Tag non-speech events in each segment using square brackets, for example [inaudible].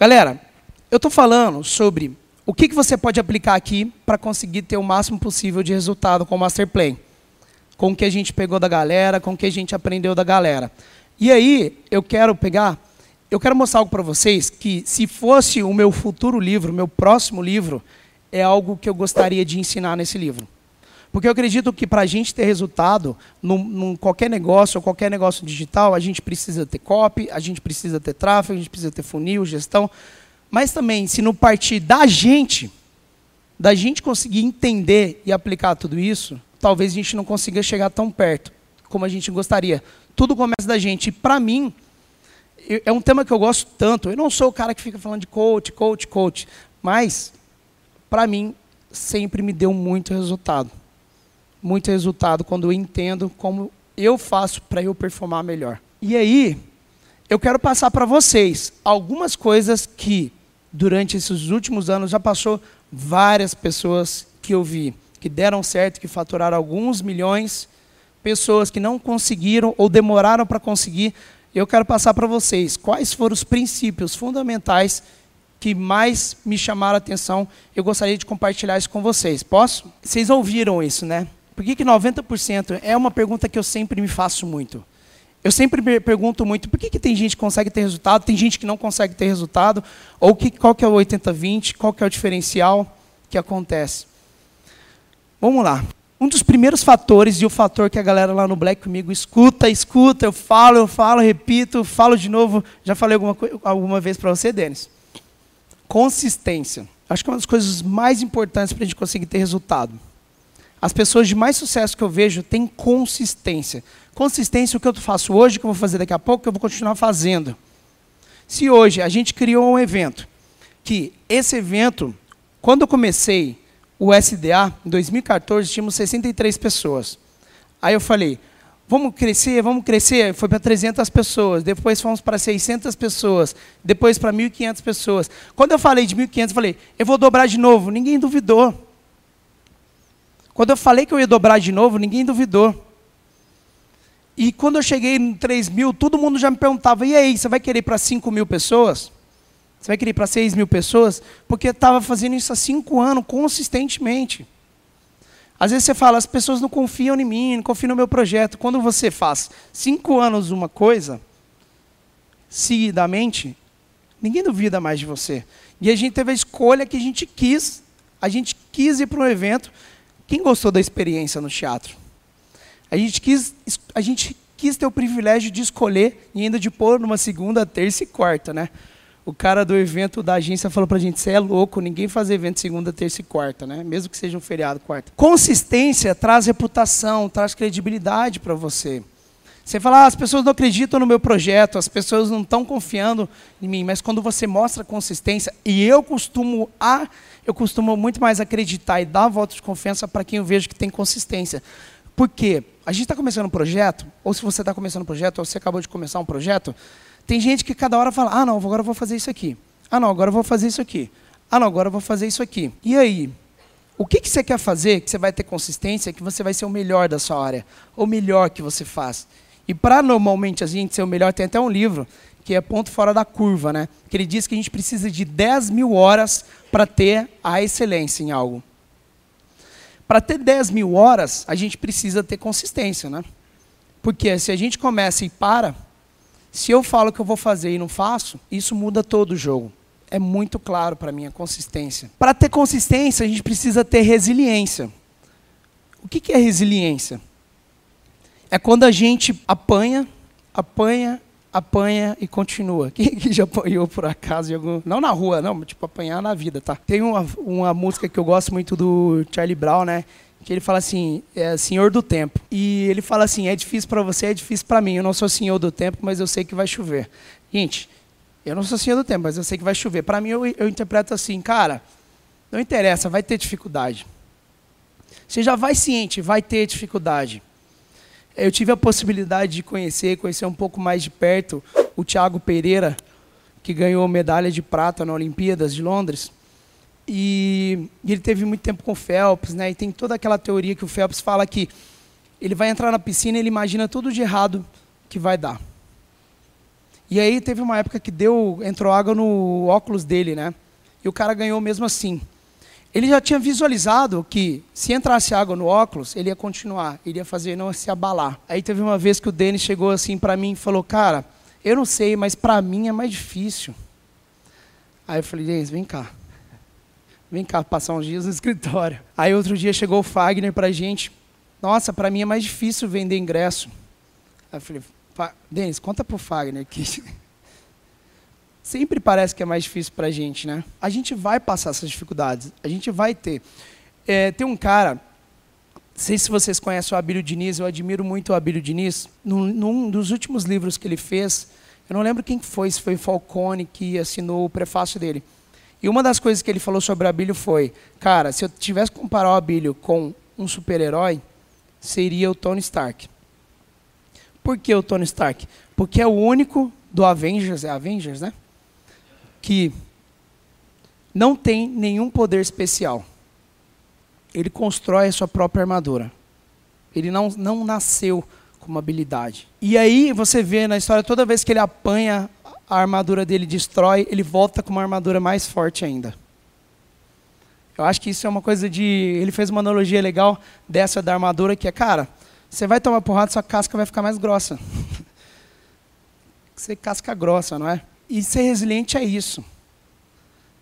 Galera, eu estou falando sobre o que, que você pode aplicar aqui para conseguir ter o máximo possível de resultado com o Masterplan. Com o que a gente pegou da galera, com o que a gente aprendeu da galera. E aí, eu quero pegar, eu quero mostrar algo para vocês que, se fosse o meu futuro livro, meu próximo livro, é algo que eu gostaria de ensinar nesse livro. Porque eu acredito que para a gente ter resultado num, num, qualquer negócio ou qualquer negócio digital, a gente precisa ter copy, a gente precisa ter tráfego, a gente precisa ter funil, gestão. Mas também, se não partir da gente, da gente conseguir entender e aplicar tudo isso, talvez a gente não consiga chegar tão perto como a gente gostaria. Tudo começa da gente. E para mim, é um tema que eu gosto tanto. Eu não sou o cara que fica falando de coach, coach, coach. Mas, para mim, sempre me deu muito resultado muito resultado quando eu entendo como eu faço para eu performar melhor. E aí, eu quero passar para vocês algumas coisas que, durante esses últimos anos, já passou várias pessoas que eu vi, que deram certo, que faturaram alguns milhões, pessoas que não conseguiram ou demoraram para conseguir. Eu quero passar para vocês quais foram os princípios fundamentais que mais me chamaram a atenção. Eu gostaria de compartilhar isso com vocês. Posso? Vocês ouviram isso, né? Por que, que 90%? É uma pergunta que eu sempre me faço muito. Eu sempre me pergunto muito, por que, que tem gente que consegue ter resultado, tem gente que não consegue ter resultado, ou que, qual que é o 80-20, qual que é o diferencial que acontece. Vamos lá. Um dos primeiros fatores, e o fator que a galera lá no Black comigo escuta, escuta, eu falo, eu falo, repito, falo de novo, já falei alguma, alguma vez para você, Denis. Consistência. Acho que é uma das coisas mais importantes para a gente conseguir ter resultado. As pessoas de mais sucesso que eu vejo têm consistência. Consistência, o que eu faço hoje, que eu vou fazer daqui a pouco, que eu vou continuar fazendo. Se hoje a gente criou um evento, que esse evento, quando eu comecei o SDA, em 2014, tínhamos 63 pessoas. Aí eu falei, vamos crescer, vamos crescer. Foi para 300 pessoas, depois fomos para 600 pessoas, depois para 1.500 pessoas. Quando eu falei de 1.500, eu falei, eu vou dobrar de novo. Ninguém duvidou. Quando eu falei que eu ia dobrar de novo, ninguém duvidou. E quando eu cheguei em 3 mil, todo mundo já me perguntava: e aí, você vai querer para 5 mil pessoas? Você vai querer para 6 mil pessoas? Porque eu estava fazendo isso há 5 anos, consistentemente. Às vezes você fala, as pessoas não confiam em mim, não confiam no meu projeto. Quando você faz 5 anos uma coisa, seguidamente, ninguém duvida mais de você. E a gente teve a escolha que a gente quis, a gente quis ir para um evento quem gostou da experiência no teatro? A gente quis, a gente quis ter o privilégio de escolher e ainda de pôr numa segunda, terça e quarta, né? O cara do evento da agência falou pra gente: você é louco, ninguém faz evento segunda, terça e quarta, né? Mesmo que seja um feriado quarta. Consistência traz reputação, traz credibilidade para você. Você fala, ah, as pessoas não acreditam no meu projeto, as pessoas não estão confiando em mim, mas quando você mostra consistência, e eu costumo a, eu costumo muito mais acreditar e dar voto de confiança para quem eu vejo que tem consistência. Por quê? A gente está começando um projeto, ou se você está começando um projeto, ou você acabou de começar um projeto, tem gente que cada hora fala, ah não, agora eu vou fazer isso aqui. Ah não, agora eu vou fazer isso aqui. Ah não, agora eu vou fazer isso aqui. E aí? O que, que você quer fazer que você vai ter consistência, que você vai ser o melhor da sua área, o melhor que você faz? E para normalmente a gente ser o melhor, tem até um livro que é Ponto Fora da Curva, né? que ele diz que a gente precisa de 10 mil horas para ter a excelência em algo. Para ter 10 mil horas, a gente precisa ter consistência. Né? Porque se a gente começa e para, se eu falo que eu vou fazer e não faço, isso muda todo o jogo. É muito claro para mim a consistência. Para ter consistência, a gente precisa ter resiliência. O que é resiliência? É quando a gente apanha, apanha, apanha e continua. [laughs] Quem, quem já apanhou por acaso? Algum... Não na rua, não, tipo apanhar na vida, tá? Tem uma, uma música que eu gosto muito do Charlie Brown, né? Que ele fala assim, é Senhor do Tempo. E ele fala assim, é difícil para você, é difícil para mim. Eu não sou Senhor do Tempo, mas eu sei que vai chover. Gente, eu não sou Senhor do Tempo, mas eu sei que vai chover. Para mim, eu, eu interpreto assim, cara, não interessa, vai ter dificuldade. Você já vai ciente, vai ter dificuldade. Eu tive a possibilidade de conhecer, conhecer um pouco mais de perto o Thiago Pereira, que ganhou medalha de prata na Olimpíadas de Londres. E ele teve muito tempo com o Phelps, né? E tem toda aquela teoria que o Phelps fala que ele vai entrar na piscina e ele imagina tudo de errado que vai dar. E aí teve uma época que deu, entrou água no óculos dele, né? E o cara ganhou mesmo assim. Ele já tinha visualizado que se entrasse água no óculos, ele ia continuar, iria fazer não se abalar. Aí teve uma vez que o Denis chegou assim para mim e falou: "Cara, eu não sei, mas para mim é mais difícil". Aí eu falei: "Denis, vem cá. Vem cá passar uns dias no [laughs] escritório". Aí outro dia chegou o Fagner para a gente. Nossa, para mim é mais difícil vender ingresso. Aí eu falei: Denis, conta pro Fagner que [laughs] sempre parece que é mais difícil para a gente, né? A gente vai passar essas dificuldades, a gente vai ter. É, tem um cara, não sei se vocês conhecem o Abílio Diniz, eu admiro muito o Abílio Diniz. Num, num dos últimos livros que ele fez, eu não lembro quem foi, se foi Falcone que assinou o prefácio dele. E uma das coisas que ele falou sobre o Abílio foi, cara, se eu tivesse que comparar o Abílio com um super-herói, seria o Tony Stark. Por que o Tony Stark? Porque é o único do Avengers, é Avengers, né? Que não tem nenhum poder especial. Ele constrói a sua própria armadura. Ele não, não nasceu com uma habilidade. E aí você vê na história, toda vez que ele apanha, a armadura dele destrói, ele volta com uma armadura mais forte ainda. Eu acho que isso é uma coisa de. Ele fez uma analogia legal dessa da armadura, que é, cara, você vai tomar porrada, sua casca vai ficar mais grossa. [laughs] Você casca grossa, não é? E ser resiliente é isso.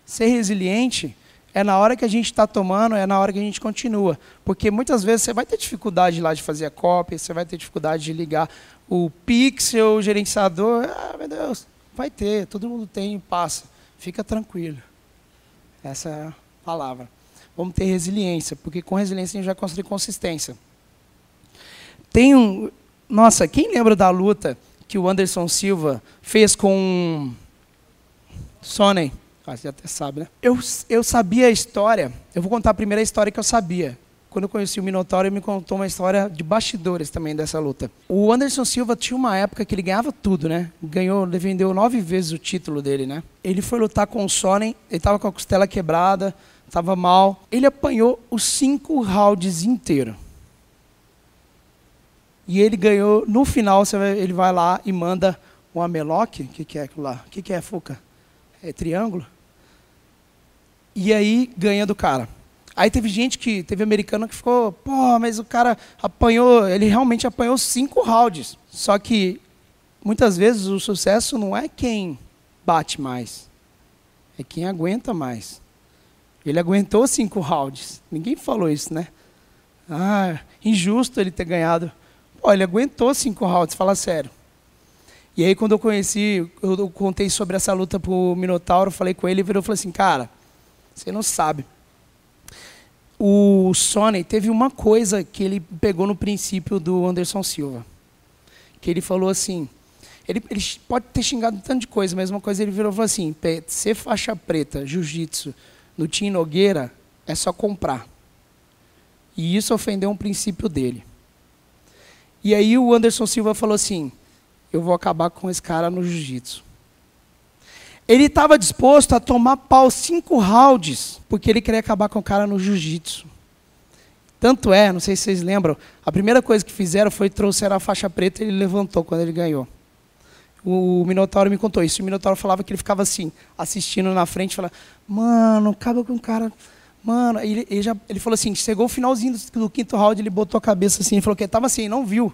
Ser resiliente é na hora que a gente está tomando, é na hora que a gente continua. Porque muitas vezes você vai ter dificuldade lá de fazer a cópia, você vai ter dificuldade de ligar o pixel, o gerenciador. Ah, meu Deus, vai ter, todo mundo tem, passa. Fica tranquilo. Essa é a palavra. Vamos ter resiliência, porque com resiliência a gente vai construir consistência. Tem um. Nossa, quem lembra da luta que o Anderson Silva fez com Sonnen? Ah, você até sabe, né? Eu, eu sabia a história. Eu vou contar a primeira história que eu sabia. Quando eu conheci o Minotauro, ele me contou uma história de bastidores também dessa luta. O Anderson Silva tinha uma época que ele ganhava tudo, né? Ganhou, ele vendeu nove vezes o título dele, né? Ele foi lutar com o Sonnen, ele estava com a costela quebrada, estava mal. Ele apanhou os cinco rounds inteiros. E ele ganhou, no final, ele vai lá e manda um ameloque. O que, que é aquilo lá? O que, que é, Fuca? É triângulo? E aí ganha do cara. Aí teve gente que, teve americano que ficou, pô, mas o cara apanhou, ele realmente apanhou cinco rounds. Só que, muitas vezes, o sucesso não é quem bate mais, é quem aguenta mais. Ele aguentou cinco rounds. Ninguém falou isso, né? Ah, injusto ele ter ganhado Pô, ele aguentou cinco rounds, fala sério. E aí, quando eu conheci, eu contei sobre essa luta pro Minotauro, falei com ele, ele virou e falou assim, cara, você não sabe. O Sony teve uma coisa que ele pegou no princípio do Anderson Silva. Que ele falou assim, ele, ele pode ter xingado tanto de coisa, mas uma coisa ele virou e falou assim, ser faixa preta, jiu-jitsu, no Tim Nogueira, é só comprar. E isso ofendeu um princípio dele. E aí o Anderson Silva falou assim: eu vou acabar com esse cara no jiu-jitsu. Ele estava disposto a tomar pau cinco rounds, porque ele queria acabar com o cara no jiu-jitsu. Tanto é, não sei se vocês lembram, a primeira coisa que fizeram foi trouxer a faixa preta e ele levantou quando ele ganhou. O Minotauro me contou isso. O Minotauro falava que ele ficava assim, assistindo na frente, falava, mano, acaba com o cara. Mano, ele, ele, já, ele falou assim, chegou o finalzinho do, do, quinto round, ele botou a cabeça assim, ele falou que estava assim, não viu.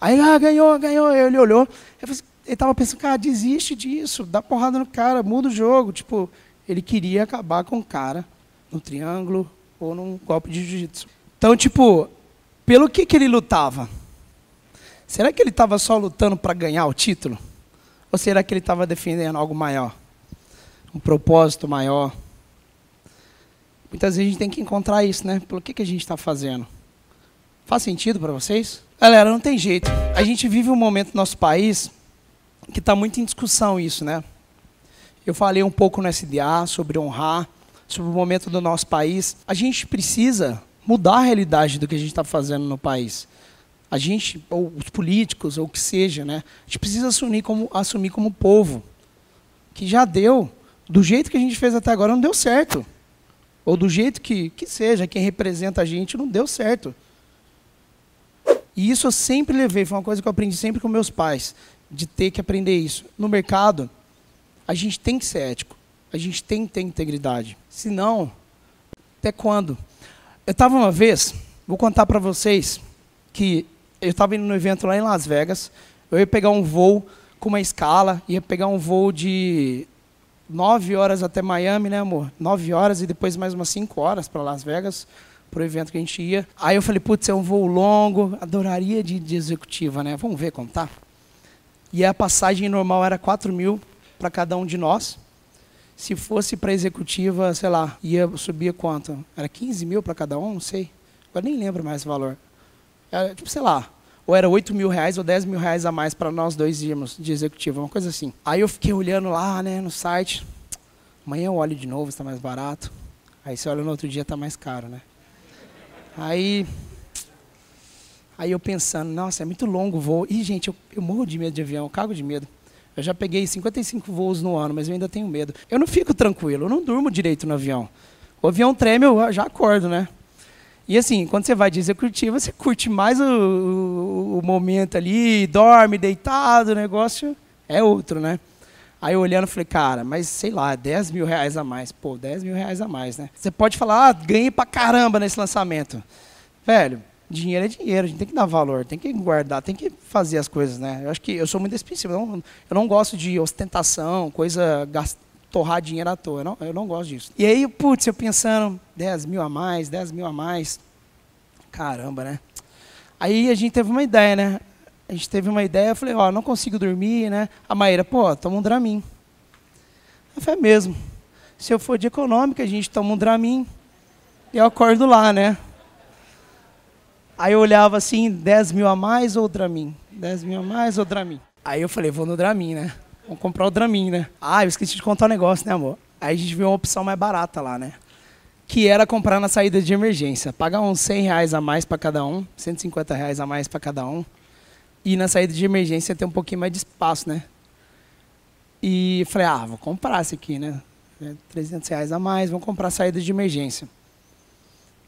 Aí, ah, ganhou, ganhou. Ele olhou, ele estava pensando, cara, desiste disso, dá porrada no cara, muda o jogo. Tipo, ele queria acabar com o cara no triângulo ou num golpe de jiu-jitsu. Então, tipo, pelo que, que ele lutava? Será que ele estava só lutando para ganhar o título? Ou será que ele estava defendendo algo maior? Um propósito maior? Muitas vezes a gente tem que encontrar isso, né? Pelo que, que a gente está fazendo? Faz sentido para vocês? Galera, não tem jeito. A gente vive um momento no nosso país que está muito em discussão isso, né? Eu falei um pouco no SDA sobre honrar, sobre o momento do nosso país. A gente precisa mudar a realidade do que a gente está fazendo no país. A gente, ou os políticos, ou o que seja, né? A gente precisa assumir como, assumir como povo. Que já deu. Do jeito que a gente fez até agora, não deu certo ou do jeito que, que seja, quem representa a gente, não deu certo. E isso eu sempre levei, foi uma coisa que eu aprendi sempre com meus pais. de ter que aprender isso. No mercado, a gente tem que ser ético. A gente tem que ter integridade. Senão, até quando? Eu estava uma vez, vou contar para vocês, que eu estava indo no evento lá em Las Vegas, eu ia pegar um voo com uma escala, ia pegar um voo de nove horas até Miami, né, amor? Nove horas e depois mais umas cinco horas para Las Vegas, para o evento que a gente ia. Aí eu falei, putz, é um voo longo, adoraria de, de executiva, né? Vamos ver como tá. E a passagem normal era 4 mil para cada um de nós. Se fosse para executiva, sei lá, ia subir quanto? Era 15 mil para cada um? Não sei. Agora nem lembro mais o valor. Era, tipo, sei lá, ou era 8 mil reais ou 10 mil reais a mais para nós dois irmos de executiva, uma coisa assim. Aí eu fiquei olhando lá, né, no site. Amanhã eu olho de novo, está mais barato. Aí você olha no outro dia, está mais caro, né? Aí, aí eu pensando, nossa, é muito longo o voo. Ih, gente, eu, eu morro de medo de avião, eu cago de medo. Eu já peguei 55 voos no ano, mas eu ainda tenho medo. Eu não fico tranquilo, eu não durmo direito no avião. O avião treme, eu já acordo, né? E assim, quando você vai de executiva, você curte mais o, o, o momento ali, dorme deitado, o negócio é outro, né? Aí olhando, falei, cara, mas sei lá, 10 mil reais a mais. Pô, 10 mil reais a mais, né? Você pode falar, ah, ganhei pra caramba nesse lançamento. Velho, dinheiro é dinheiro, a gente tem que dar valor, tem que guardar, tem que fazer as coisas, né? Eu acho que eu sou muito expensivo, eu não, eu não gosto de ostentação, coisa, torrar dinheiro à toa, eu não, eu não gosto disso. E aí, putz, eu pensando, 10 mil a mais, 10 mil a mais, caramba, né? Aí a gente teve uma ideia, né? A gente teve uma ideia, eu falei, ó, não consigo dormir, né? A Maíra, pô, toma um Dramin. Eu falei, é mesmo. Se eu for de econômica, a gente toma um Dramin e eu acordo lá, né? Aí eu olhava assim, 10 mil a mais ou Dramin? 10 mil a mais ou Dramin? Aí eu falei, vou no Dramin, né? Vamos comprar o Dramin, né? Ah, eu esqueci de contar um negócio, né, amor? Aí a gente viu uma opção mais barata lá, né? Que era comprar na saída de emergência. Pagar uns 100 reais a mais para cada um, 150 reais a mais para cada um. E na saída de emergência ter um pouquinho mais de espaço, né? E falei, ah, vou comprar esse aqui, né? 300 reais a mais, vamos comprar a saída de emergência.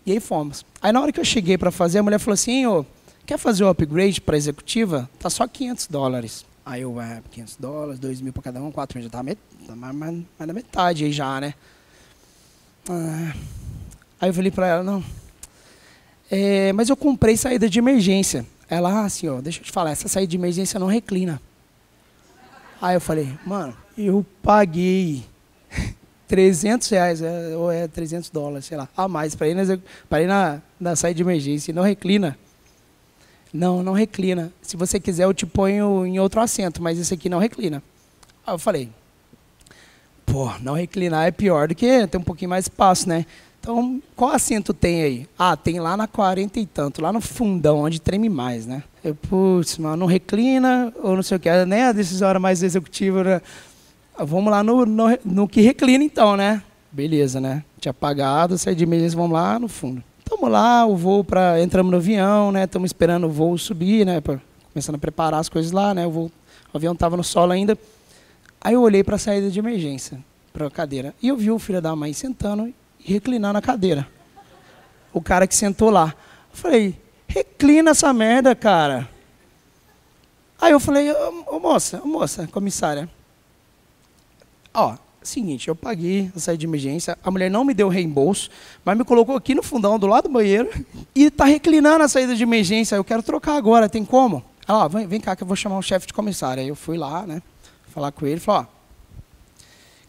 E aí fomos. Aí na hora que eu cheguei para fazer, a mulher falou assim, ô, quer fazer o upgrade para executiva? Tá só 500 dólares. Aí eu, é, 500 dólares, 2 mil para cada um, 4 mil, já tá, met tá mais, mais, mais da metade aí já, né? Ah, aí eu falei para ela, não, é, mas eu comprei saída de emergência. Ela, ah, ó, deixa eu te falar, essa saída de emergência não reclina. Aí eu falei, mano, eu paguei [laughs] 300 reais, é, ou é 300 dólares, sei lá, a mais, para ir, na, ir na, na saída de emergência não reclina. Não, não reclina. Se você quiser, eu te ponho em outro assento, mas esse aqui não reclina. Aí eu falei, pô, não reclinar é pior do que ter um pouquinho mais espaço, né? Então, qual assento tem aí? Ah, tem lá na 40 e tanto, lá no fundão, onde treme mais, né? Eu, putz, mano, não reclina, ou não sei o que, nem a decisão mais executiva, né? Vamos lá no, no, no, que reclina então, né? Beleza, né? Tinha pagado, saí de emergência, vamos lá no fundo. Estamos lá, o voo para entramos no avião, né? Estamos esperando o voo subir, né? Pra, começando a preparar as coisas lá, né? O, voo, o avião estava no solo ainda. Aí eu olhei para a saída de emergência, para a cadeira, e eu vi o filho da mãe sentando e reclinando a cadeira. O cara que sentou lá. Eu falei, reclina essa merda, cara. Aí eu falei, ô, ô moça, ô, moça, comissária, Ó, seguinte, eu paguei a saída de emergência, a mulher não me deu reembolso, mas me colocou aqui no fundão do lado do banheiro [laughs] e está reclinando a saída de emergência. Eu quero trocar agora, tem como? Ela, ó, vem, vem cá que eu vou chamar o chefe de comissário. Aí eu fui lá, né, falar com ele, falou, ó,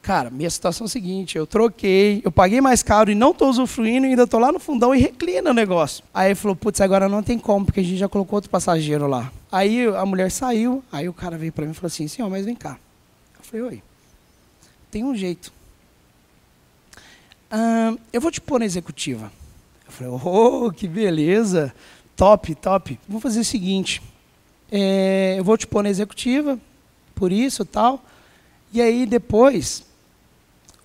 cara, minha situação é a seguinte, eu troquei, eu paguei mais caro e não estou usufruindo, e ainda estou lá no fundão e reclina o negócio. Aí ele falou, putz, agora não tem como, porque a gente já colocou outro passageiro lá. Aí a mulher saiu, aí o cara veio para mim e falou assim, senhor, mas vem cá. Eu falei, oi tem um jeito. Eu vou te pôr na executiva. Eu falei, oh, que beleza, top, top. Vou fazer o seguinte, é, eu vou te pôr na executiva, por isso tal, e aí depois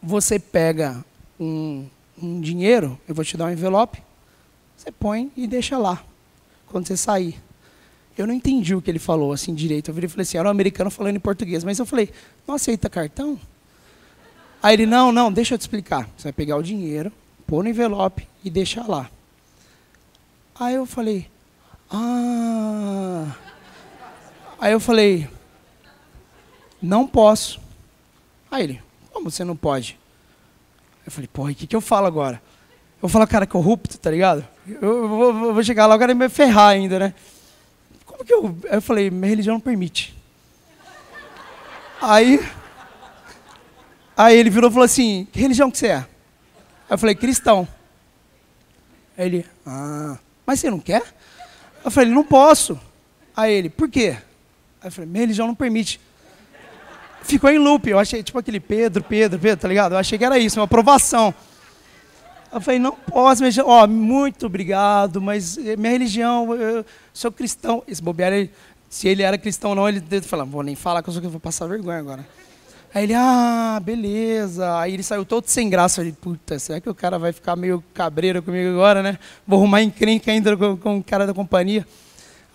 você pega um, um dinheiro, eu vou te dar um envelope, você põe e deixa lá, quando você sair. Eu não entendi o que ele falou assim direito. Eu virei e falei assim, era um americano falando em português, mas eu falei, não aceita cartão? Aí ele, não, não, deixa eu te explicar. Você vai pegar o dinheiro, pôr no envelope e deixar lá. Aí eu falei, ah. Aí eu falei, não posso. Aí ele, como você não pode? Eu falei, porra, o que, que eu falo agora? Eu vou falar, cara, corrupto, tá ligado? Eu vou, vou chegar lá, o cara me ferrar ainda, né? Como que eu. Aí eu falei, minha religião não permite. Aí. Aí ele virou e falou assim: que religião que você é? Aí eu falei, cristão. Aí ele, ah, mas você não quer? Eu falei, não posso. Aí ele, por quê? Aí eu falei, minha religião não permite. Ficou em loop, eu achei, tipo aquele Pedro, Pedro, Pedro, tá ligado? Eu achei que era isso, uma aprovação. Eu falei, não posso, minha ó, oh, muito obrigado, mas eh, minha religião, eu sou cristão. Esse bobear, se ele era cristão ou não, ele falou, vou nem falar que eu sou que vou passar vergonha agora. Aí ele, ah, beleza. Aí ele saiu todo sem graça. Eu falei, puta, será que o cara vai ficar meio cabreiro comigo agora, né? Vou arrumar encrenca ainda com, com o cara da companhia.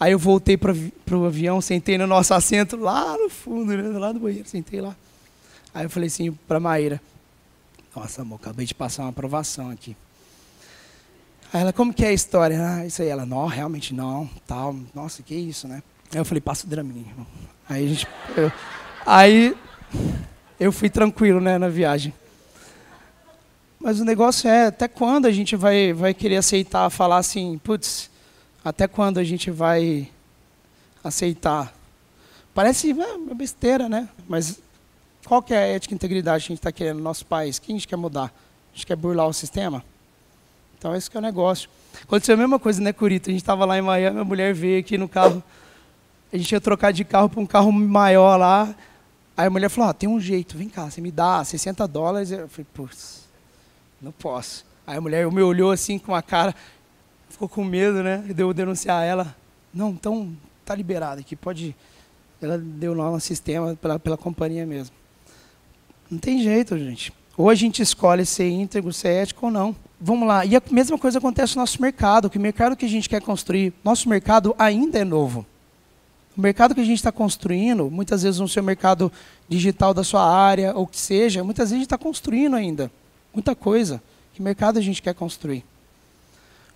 Aí eu voltei para o avião, sentei no nosso assento lá no fundo, né, lá do banheiro, sentei lá. Aí eu falei assim para Maíra, nossa, amor, acabei de passar uma aprovação aqui. Aí ela, como que é a história? Ah, isso aí. Ela, não, realmente não, tal. Nossa, que isso, né? Aí eu falei, passa o Dramin, irmão. Aí a gente... Eu, aí eu fui tranquilo, né, na viagem. Mas o negócio é, até quando a gente vai, vai querer aceitar, falar assim, putz, até quando a gente vai aceitar? Parece é, besteira, né? Mas qual que é a ética e integridade que a gente está querendo no nosso país? Quem a gente quer mudar? A gente quer burlar o sistema? Então, esse que é o negócio. Aconteceu a mesma coisa, né, Curita? A gente estava lá em Miami, a mulher veio aqui no carro. A gente ia trocar de carro para um carro maior lá. Aí a mulher falou, ah, tem um jeito, vem cá, você me dá 60 dólares. Eu falei, putz, não posso. Aí a mulher me olhou assim com a cara, ficou com medo, né? Deu denunciar ela. Não, então tá liberado aqui, pode. Ela deu nó no sistema pela, pela companhia mesmo. Não tem jeito, gente. Ou a gente escolhe ser íntegro, ser ético ou não. Vamos lá. E a mesma coisa acontece no nosso mercado, que o mercado que a gente quer construir, nosso mercado ainda é novo. O mercado que a gente está construindo, muitas vezes no seu mercado digital da sua área, ou que seja, muitas vezes a gente está construindo ainda. Muita coisa. Que mercado a gente quer construir?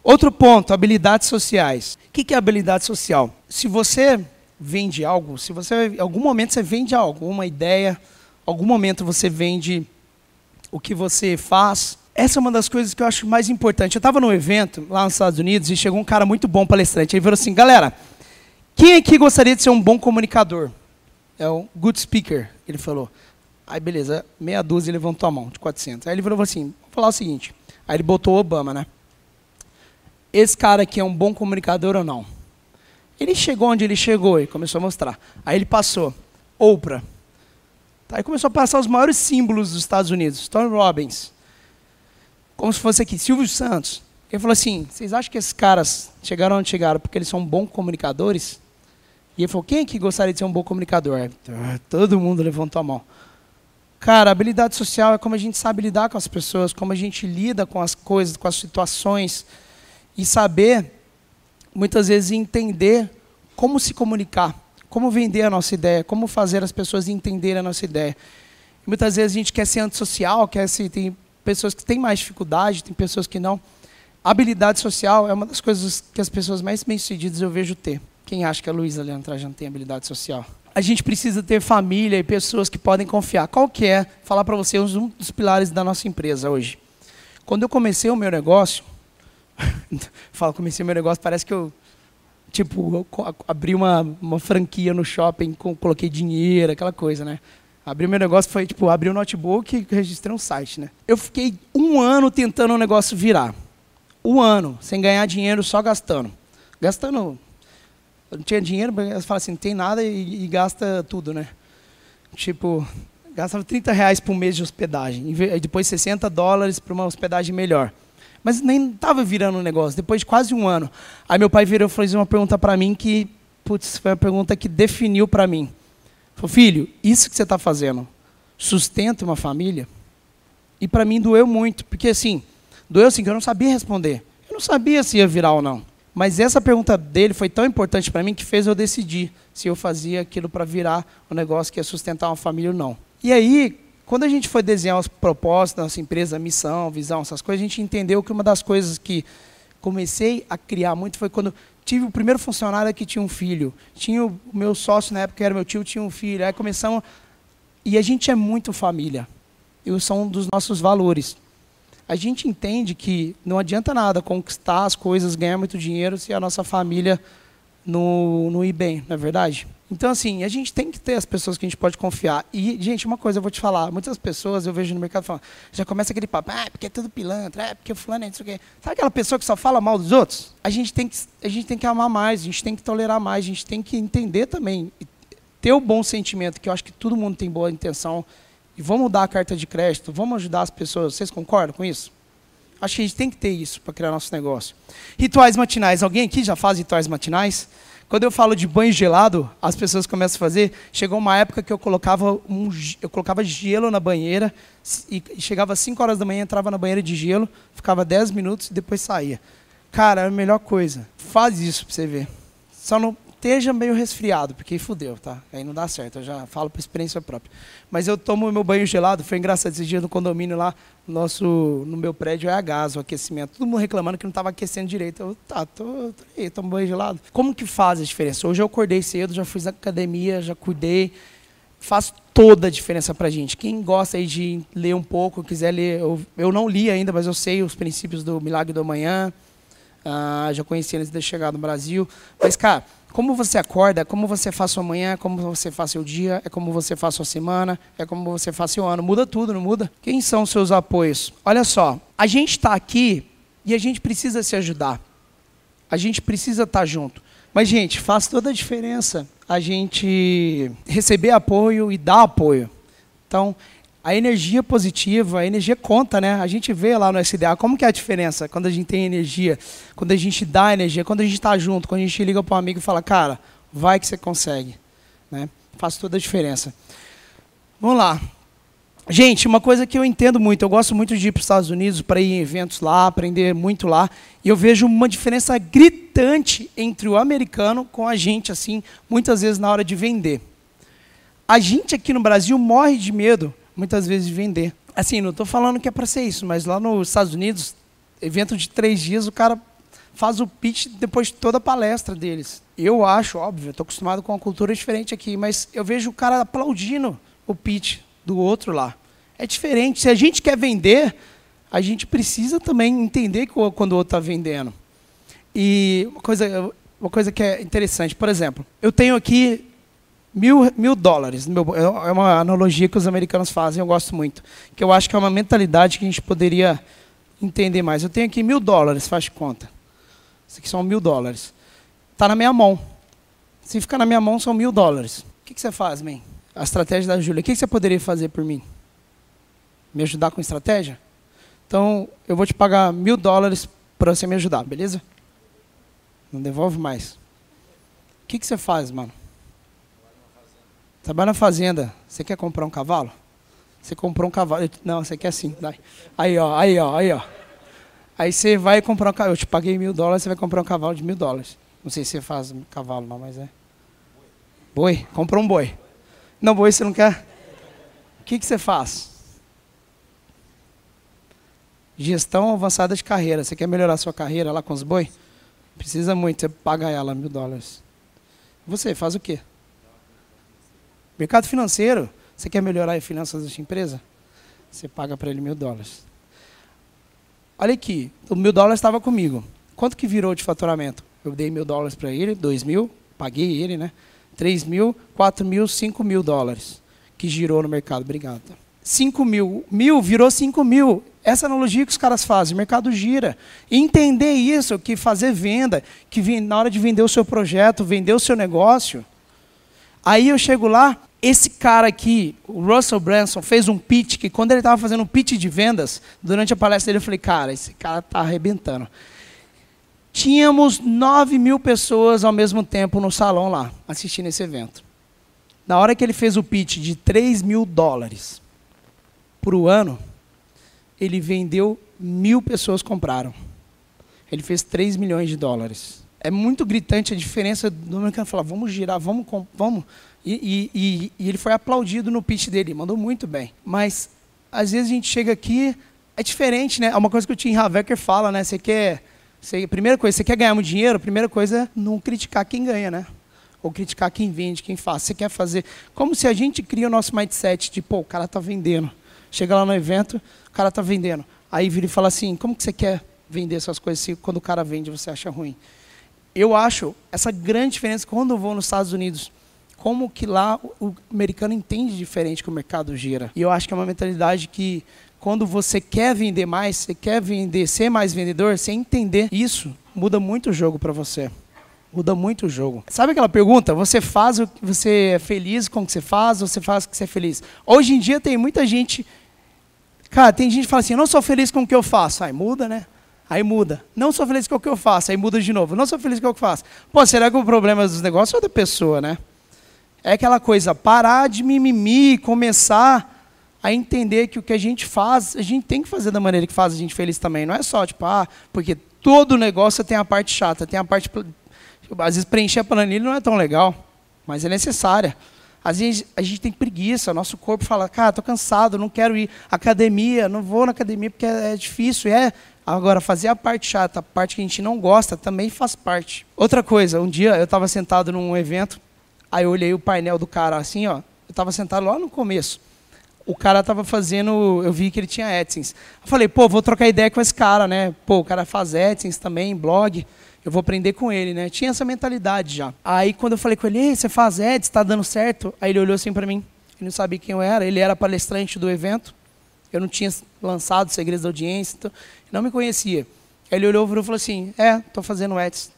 Outro ponto, habilidades sociais. O que é habilidade social? Se você vende algo, se você, em algum momento você vende algo, uma ideia, algum momento você vende o que você faz. Essa é uma das coisas que eu acho mais importante. Eu estava num evento lá nos Estados Unidos e chegou um cara muito bom palestrante. Ele falou assim: galera, quem aqui gostaria de ser um bom comunicador? É um good speaker, ele falou. Aí, beleza, meia dúzia levantou a mão, de 400. Aí ele falou assim: vou falar o seguinte. Aí ele botou o Obama, né? Esse cara aqui é um bom comunicador ou não? Ele chegou onde ele chegou e começou a mostrar. Aí ele passou. Oprah. Aí começou a passar os maiores símbolos dos Estados Unidos. Tony Robbins. Como se fosse aqui, Silvio Santos. Ele falou assim: vocês acham que esses caras chegaram onde chegaram porque eles são bons comunicadores? E ele falou: quem é que gostaria de ser um bom comunicador? Todo mundo levantou a mão. Cara, habilidade social é como a gente sabe lidar com as pessoas, como a gente lida com as coisas, com as situações. E saber, muitas vezes, entender como se comunicar como vender a nossa ideia, como fazer as pessoas entenderem a nossa ideia. Muitas vezes a gente quer ser antissocial, quer ser, tem pessoas que têm mais dificuldade, tem pessoas que não. habilidade social é uma das coisas que as pessoas mais bem-sucedidas eu vejo ter. Quem acha que a Luísa Leandro Trajano tem habilidade social? A gente precisa ter família e pessoas que podem confiar. Qual que é, falar para você, um dos pilares da nossa empresa hoje? Quando eu comecei o meu negócio, [laughs] falo comecei meu negócio, parece que eu Tipo, abri uma, uma franquia no shopping, coloquei dinheiro, aquela coisa, né? Abri meu negócio, foi tipo, abri o um notebook e registrei um site, né? Eu fiquei um ano tentando o negócio virar. Um ano, sem ganhar dinheiro, só gastando. Gastando. Eu não tinha dinheiro, você fala assim, não tem nada e, e gasta tudo, né? Tipo, gastava 30 reais por mês de hospedagem. E depois 60 dólares para uma hospedagem melhor. Mas nem estava virando um negócio, depois de quase um ano. Aí meu pai virou e fez uma pergunta para mim que, putz, foi uma pergunta que definiu para mim. Falou, filho, isso que você está fazendo sustenta uma família? E para mim doeu muito, porque assim, doeu assim que eu não sabia responder. Eu não sabia se ia virar ou não. Mas essa pergunta dele foi tão importante para mim que fez eu decidir se eu fazia aquilo para virar um negócio que ia sustentar uma família ou não. E aí, quando a gente foi desenhar os propósitos da nossa empresa, missão, visão, essas coisas, a gente entendeu que uma das coisas que comecei a criar muito foi quando tive o primeiro funcionário que tinha um filho. Tinha o meu sócio na época, que era meu tio, tinha um filho. Aí começamos E a gente é muito família. E são um dos nossos valores. A gente entende que não adianta nada conquistar as coisas, ganhar muito dinheiro se a nossa família não, não ir bem, não é verdade? Então, assim, a gente tem que ter as pessoas que a gente pode confiar. E, gente, uma coisa eu vou te falar. Muitas pessoas eu vejo no mercado falando, já começa aquele papo, ah, porque é tudo pilantra, é porque o fulano é isso aqui. Sabe aquela pessoa que só fala mal dos outros? A gente, tem que, a gente tem que amar mais, a gente tem que tolerar mais, a gente tem que entender também, ter o bom sentimento, que eu acho que todo mundo tem boa intenção. E vamos dar a carta de crédito, vamos ajudar as pessoas. Vocês concordam com isso? Acho que a gente tem que ter isso para criar nosso negócio. Rituais matinais. Alguém aqui já faz rituais matinais? Quando eu falo de banho gelado, as pessoas começam a fazer. Chegou uma época que eu colocava, um, eu colocava gelo na banheira, e chegava às 5 horas da manhã, entrava na banheira de gelo, ficava 10 minutos e depois saía. Cara, é a melhor coisa. Faz isso para você ver. Só não esteja meio resfriado, porque fudeu, tá? Aí não dá certo, eu já falo por experiência própria. Mas eu tomo meu banho gelado, foi engraçado esse dia no condomínio lá, nosso, no meu prédio é a gás, o aquecimento. Todo mundo reclamando que não estava aquecendo direito. Eu, tá, tô, tô aí, tomo banho gelado. Como que faz a diferença? Hoje eu acordei cedo, já fiz academia, já cuidei. Faz toda a diferença pra gente. Quem gosta aí de ler um pouco, quiser ler, eu, eu não li ainda, mas eu sei os princípios do Milagre do Amanhã. Ah, já conheci antes de chegar no Brasil. Mas, cara, como você acorda, como você faz sua manhã, como você faz seu dia, é como você faz sua semana, é como você faz seu ano. Muda tudo, não muda? Quem são os seus apoios? Olha só, a gente está aqui e a gente precisa se ajudar. A gente precisa estar tá junto. Mas, gente, faz toda a diferença a gente receber apoio e dar apoio. Então, a energia positiva, a energia conta, né? A gente vê lá no SDA como que é a diferença quando a gente tem energia, quando a gente dá energia, quando a gente está junto, quando a gente liga para um amigo e fala, cara, vai que você consegue. Né? Faz toda a diferença. Vamos lá. Gente, uma coisa que eu entendo muito, eu gosto muito de ir para os Estados Unidos para ir em eventos lá, aprender muito lá, e eu vejo uma diferença gritante entre o americano com a gente, assim, muitas vezes na hora de vender. A gente aqui no Brasil morre de medo muitas vezes vender. Assim, não estou falando que é para ser isso, mas lá nos Estados Unidos, evento de três dias, o cara faz o pitch depois de toda a palestra deles. Eu acho, óbvio, estou acostumado com uma cultura diferente aqui, mas eu vejo o cara aplaudindo o pitch do outro lá. É diferente. Se a gente quer vender, a gente precisa também entender quando o outro está vendendo. E uma coisa, uma coisa que é interessante, por exemplo, eu tenho aqui mil, mil dólares. É uma analogia que os americanos fazem, eu gosto muito. Que eu acho que é uma mentalidade que a gente poderia entender mais. Eu tenho aqui mil dólares, faz conta. Isso aqui são mil dólares. Está na minha mão. Se ficar na minha mão, são mil dólares. O que, que você faz, man? A estratégia da Júlia. O que, que você poderia fazer por mim? Me ajudar com estratégia? Então, eu vou te pagar mil dólares para você me ajudar, beleza? Não devolve mais. O que, que você faz, mano? Trabalha na fazenda. Você quer comprar um cavalo? Você comprou um cavalo. Não, você quer sim. Aí, ó, aí, ó, aí, ó. Aí você vai comprar um cavalo. Eu te paguei mil dólares, você vai comprar um cavalo de mil dólares. Não sei se você faz cavalo, não, mas é. Boi? Comprou um boi. Não, boi você não quer? O que, que você faz? Gestão avançada de carreira. Você quer melhorar sua carreira lá com os boi? Precisa muito, você paga ela mil dólares. Você faz o quê? Mercado financeiro, você quer melhorar as finanças da sua empresa? Você paga para ele mil dólares. Olha aqui, o mil dólares estava comigo. Quanto que virou de faturamento? Eu dei mil dólares para ele, dois mil, paguei ele, né? Três mil, quatro mil, cinco mil dólares que girou no mercado. Obrigado. Cinco mil, mil virou cinco mil. Essa analogia que os caras fazem, o mercado gira. Entender isso, que fazer venda, que na hora de vender o seu projeto, vender o seu negócio. Aí eu chego lá, esse cara aqui, o Russell Branson, fez um pitch que quando ele estava fazendo um pitch de vendas, durante a palestra dele, eu falei, cara, esse cara está arrebentando. Tínhamos 9 mil pessoas ao mesmo tempo no salão lá, assistindo esse evento. Na hora que ele fez o pitch de 3 mil dólares por ano, ele vendeu mil pessoas compraram. Ele fez 3 milhões de dólares. É muito gritante a diferença do mercado falar, vamos girar, vamos, vamos. E, e, e, ele foi aplaudido no pitch dele, mandou muito bem. Mas, às vezes, a gente chega aqui, é diferente, né? É uma coisa que o Tim Havecker fala, né? Você quer. Primeira coisa, você quer ganhar muito dinheiro, primeira coisa é não criticar quem ganha, né? ou criticar quem vende, quem faz. Você quer fazer. Como se a gente cria o nosso mindset de, pô, o cara está vendendo. Chega lá no evento, o cara está vendendo. Aí vira e fala assim: como que você quer vender essas coisas se quando o cara vende você acha ruim? Eu acho essa grande diferença quando eu vou nos Estados Unidos. Como que lá o americano entende diferente que o mercado gira. E eu acho que é uma mentalidade que quando você quer vender mais, você quer vender, ser mais vendedor, você entender isso, muda muito o jogo para você. Muda muito o jogo. Sabe aquela pergunta? Você faz o que você é feliz com o que você faz, ou você faz o que você é feliz? Hoje em dia tem muita gente. Cara, tem gente que fala assim: eu não sou feliz com o que eu faço. Aí muda, né? Aí muda. Não sou feliz com o que eu faço. Aí muda de novo. Não sou feliz com o que eu faço. Pô, será que o problema dos negócios é da pessoa, né? É aquela coisa, parar de mimimi e começar a entender que o que a gente faz, a gente tem que fazer da maneira que faz a gente feliz também. Não é só, tipo, ah, porque todo negócio tem a parte chata, tem a parte. Às vezes preencher a planilha não é tão legal, mas é necessária. Às vezes a gente tem preguiça, nosso corpo fala, cara, estou cansado, não quero ir à academia, não vou na academia porque é, é difícil. É. Agora, fazer a parte chata, a parte que a gente não gosta, também faz parte. Outra coisa, um dia eu estava sentado num evento, aí eu olhei o painel do cara assim, ó, eu estava sentado lá no começo o cara tava fazendo, eu vi que ele tinha AdSense. Eu falei, pô, vou trocar ideia com esse cara, né? Pô, o cara faz AdSense também, blog, eu vou aprender com ele, né? Tinha essa mentalidade já. Aí quando eu falei com ele, você faz ads, tá dando certo? Aí ele olhou assim para mim, ele não sabia quem eu era, ele era palestrante do evento, eu não tinha lançado Segredos da Audiência, então, não me conhecia. Aí ele olhou e falou assim, é, tô fazendo ads.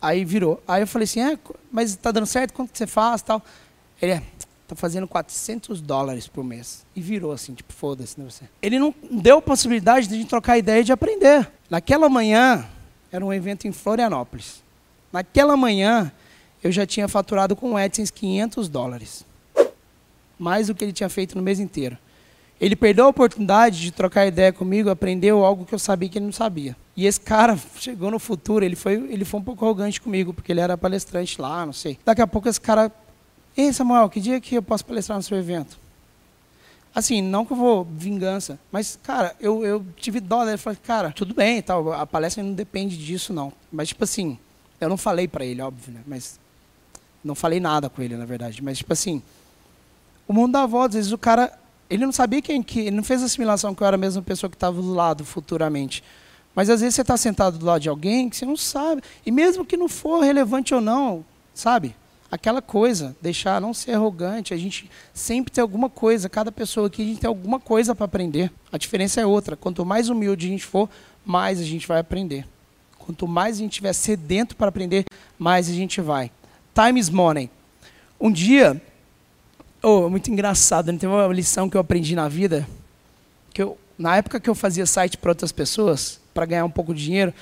Aí virou. Aí eu falei assim, é, mas tá dando certo? Quanto que você faz tal? Ele é, tá fazendo 400 dólares por mês. E virou assim, tipo, foda-se, né, você? Ele não deu a possibilidade de trocar ideia e de aprender. Naquela manhã, era um evento em Florianópolis. Naquela manhã, eu já tinha faturado com o AdSense 500 dólares. Mais do que ele tinha feito no mês inteiro. Ele perdeu a oportunidade de trocar ideia comigo, aprendeu algo que eu sabia que ele não sabia. E esse cara chegou no futuro, ele foi, ele foi um pouco arrogante comigo, porque ele era palestrante lá, não sei. Daqui a pouco esse cara Ei, Samuel, que dia que eu posso palestrar no seu evento? Assim, não que eu vou vingança, mas, cara, eu, eu tive dó dele. Falei, cara, tudo bem tal, a palestra não depende disso, não. Mas, tipo assim, eu não falei para ele, óbvio, né? Mas não falei nada com ele, na verdade. Mas, tipo assim, o mundo dá volta. Às vezes o cara, ele não sabia quem que, ele não fez assimilação que eu era a mesma pessoa que estava do lado futuramente. Mas às vezes você está sentado do lado de alguém que você não sabe. E mesmo que não for relevante ou não, sabe? aquela coisa, deixar não ser arrogante, a gente sempre tem alguma coisa, cada pessoa aqui a gente tem alguma coisa para aprender. A diferença é outra, quanto mais humilde a gente for, mais a gente vai aprender. Quanto mais a gente tiver sedento para aprender, mais a gente vai. Time is money. Um dia, oh, muito engraçado, né? tem uma lição que eu aprendi na vida, que eu, na época que eu fazia site para outras pessoas, para ganhar um pouco de dinheiro,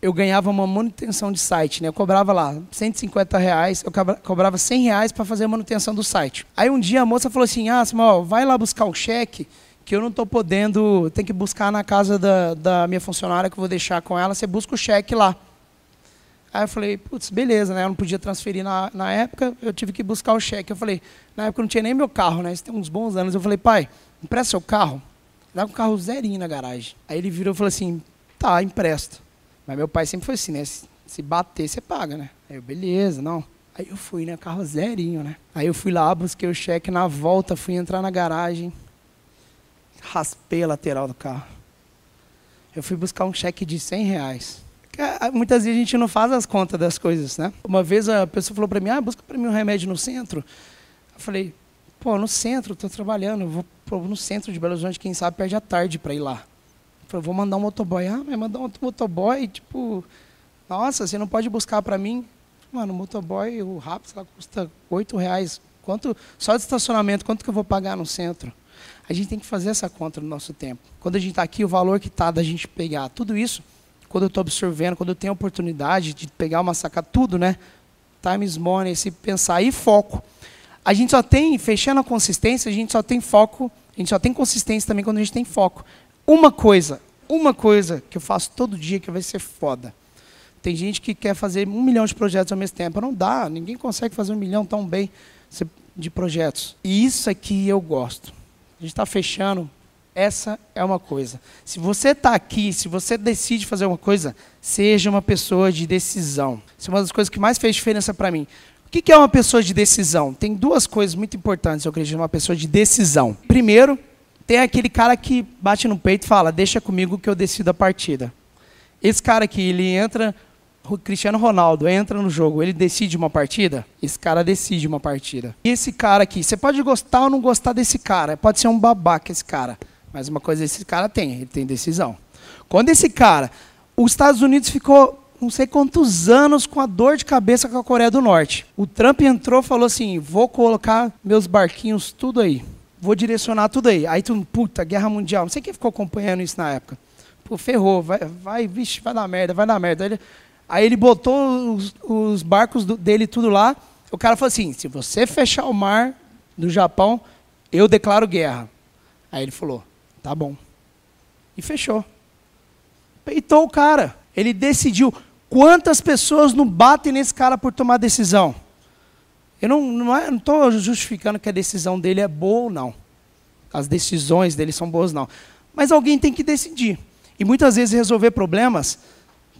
eu ganhava uma manutenção de site, né? Eu cobrava lá 150 reais, eu cobrava 100 reais para fazer a manutenção do site. Aí um dia a moça falou assim, ah, Samuel, vai lá buscar o cheque, que eu não estou podendo, tem que buscar na casa da, da minha funcionária que eu vou deixar com ela, você busca o cheque lá. Aí eu falei, putz, beleza, né? Eu não podia transferir na, na época, eu tive que buscar o cheque. Eu falei, na época não tinha nem meu carro, né? Isso tem uns bons anos. Eu falei, pai, empresta seu carro. Dá um carro zerinho na garagem. Aí ele virou e falou assim, tá, empresta. Mas meu pai sempre foi assim, né? Se bater, você paga, né? Aí eu, beleza, não. Aí eu fui, né? Carro zerinho, né? Aí eu fui lá, busquei o cheque, na volta fui entrar na garagem, raspei a lateral do carro. Eu fui buscar um cheque de 100 reais. Ah, muitas vezes a gente não faz as contas das coisas, né? Uma vez a pessoa falou para mim, ah, busca para mim um remédio no centro. Eu falei, pô, no centro, estou trabalhando, vou no centro de Belo Horizonte, quem sabe perde a tarde para ir lá. Falei, vou mandar um motoboy. Ah, mas mandar um motoboy, tipo, nossa, você não pode buscar para mim? Mano, o motoboy, o rápido, lá custa oito reais. Quanto, só de estacionamento, quanto que eu vou pagar no centro? A gente tem que fazer essa conta no nosso tempo. Quando a gente está aqui, o valor que está da gente pegar tudo isso, quando eu estou absorvendo, quando eu tenho a oportunidade de pegar uma sacada, tudo, né? Time is money, esse pensar e foco. A gente só tem, fechando a consistência, a gente só tem foco, a gente só tem consistência também quando a gente tem foco uma coisa, uma coisa que eu faço todo dia que vai ser foda. Tem gente que quer fazer um milhão de projetos ao mesmo tempo. Não dá, ninguém consegue fazer um milhão tão bem de projetos. E isso aqui eu gosto. A gente está fechando. Essa é uma coisa. Se você está aqui, se você decide fazer uma coisa, seja uma pessoa de decisão. Isso é uma das coisas que mais fez diferença para mim. O que é uma pessoa de decisão? Tem duas coisas muito importantes, eu acredito, uma pessoa de decisão. Primeiro, tem aquele cara que bate no peito e fala: Deixa comigo que eu decido a partida. Esse cara aqui, ele entra, o Cristiano Ronaldo entra no jogo, ele decide uma partida? Esse cara decide uma partida. E esse cara aqui, você pode gostar ou não gostar desse cara, pode ser um babaca esse cara, mas uma coisa esse cara tem, ele tem decisão. Quando esse cara, os Estados Unidos ficou não sei quantos anos com a dor de cabeça com a Coreia do Norte. O Trump entrou e falou assim: vou colocar meus barquinhos tudo aí. Vou direcionar tudo aí. Aí tu, puta, guerra mundial. Não sei quem ficou acompanhando isso na época. Pô, ferrou, vai, vai, vixe, vai dar merda, vai dar merda. Aí ele, aí ele botou os, os barcos do, dele tudo lá. O cara falou assim: se você fechar o mar do Japão, eu declaro guerra. Aí ele falou: tá bom. E fechou. Peitou o cara. Ele decidiu. Quantas pessoas não batem nesse cara por tomar decisão? Eu não estou é, justificando que a decisão dele é boa ou não. As decisões dele são boas não. Mas alguém tem que decidir. E muitas vezes resolver problemas,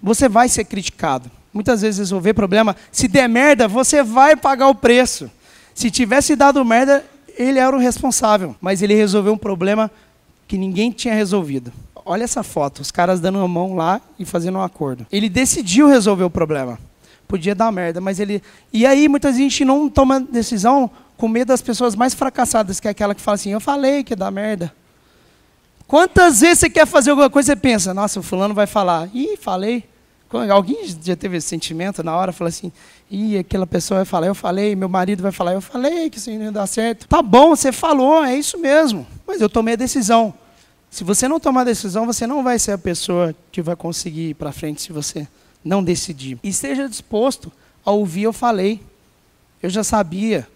você vai ser criticado. Muitas vezes resolver problema, se der merda, você vai pagar o preço. Se tivesse dado merda, ele era o responsável. Mas ele resolveu um problema que ninguém tinha resolvido olha essa foto, os caras dando a mão lá e fazendo um acordo. Ele decidiu resolver o problema. Podia dar merda, mas ele. E aí muita gente não toma decisão com medo das pessoas mais fracassadas, que é aquela que fala assim: eu falei que dar merda. Quantas vezes você quer fazer alguma coisa e pensa, nossa, o fulano vai falar, ih, falei. Alguém já teve esse sentimento na hora, fala assim, ih, aquela pessoa vai falar, eu falei, meu marido vai falar, eu falei que isso não ia dar certo. Tá bom, você falou, é isso mesmo. Mas eu tomei a decisão. Se você não tomar decisão, você não vai ser a pessoa que vai conseguir ir para frente se você não decidir. E esteja disposto a ouvir eu falei. Eu já sabia.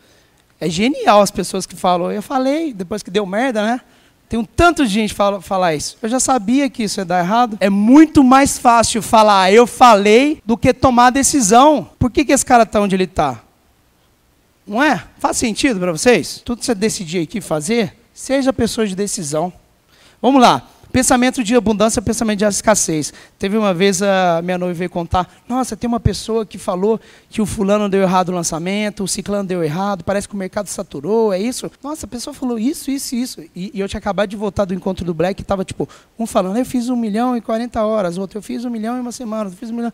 É genial as pessoas que falam, eu falei, depois que deu merda, né? Tem um tanto de gente fala, falar isso. Eu já sabia que isso ia dar errado. É muito mais fácil falar eu falei do que tomar decisão. Por que, que esse cara está onde ele está? Não é? Faz sentido para vocês? Tudo que você decidir aqui fazer, seja pessoa de decisão. Vamos lá. Pensamento de abundância, pensamento de escassez. Teve uma vez a minha noiva veio contar: Nossa, tem uma pessoa que falou que o fulano deu errado o lançamento, o ciclano deu errado, parece que o mercado saturou, é isso? Nossa, a pessoa falou isso, isso, isso. E, e eu tinha acabado de voltar do encontro do Black estava tipo, um falando: Eu fiz um milhão em 40 horas, outro, eu fiz um milhão em uma semana, eu fiz um milhão.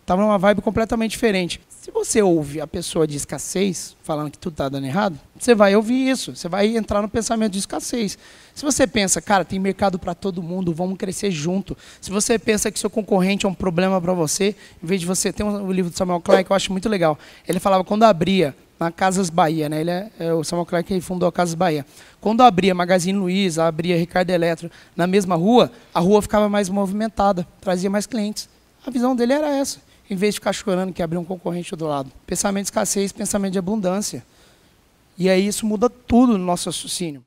Estava numa vibe completamente diferente. Se você ouve a pessoa de escassez, falando que tudo está dando errado, você vai ouvir isso, você vai entrar no pensamento de escassez. Se você pensa, cara, tem mercado para todo mundo, vamos crescer junto. Se você pensa que seu concorrente é um problema para você, em vez de você ter um, o livro do Samuel Clark, que eu acho muito legal. Ele falava quando abria na Casas Bahia, né? Ele é, é o Samuel Clark que fundou a Casas Bahia. Quando abria Magazine Luiza, abria Ricardo Eletro na mesma rua, a rua ficava mais movimentada, trazia mais clientes. A visão dele era essa em vez de ficar chorando que abriu um concorrente do lado. Pensamento de escassez, pensamento de abundância. E aí isso muda tudo no nosso raciocínio.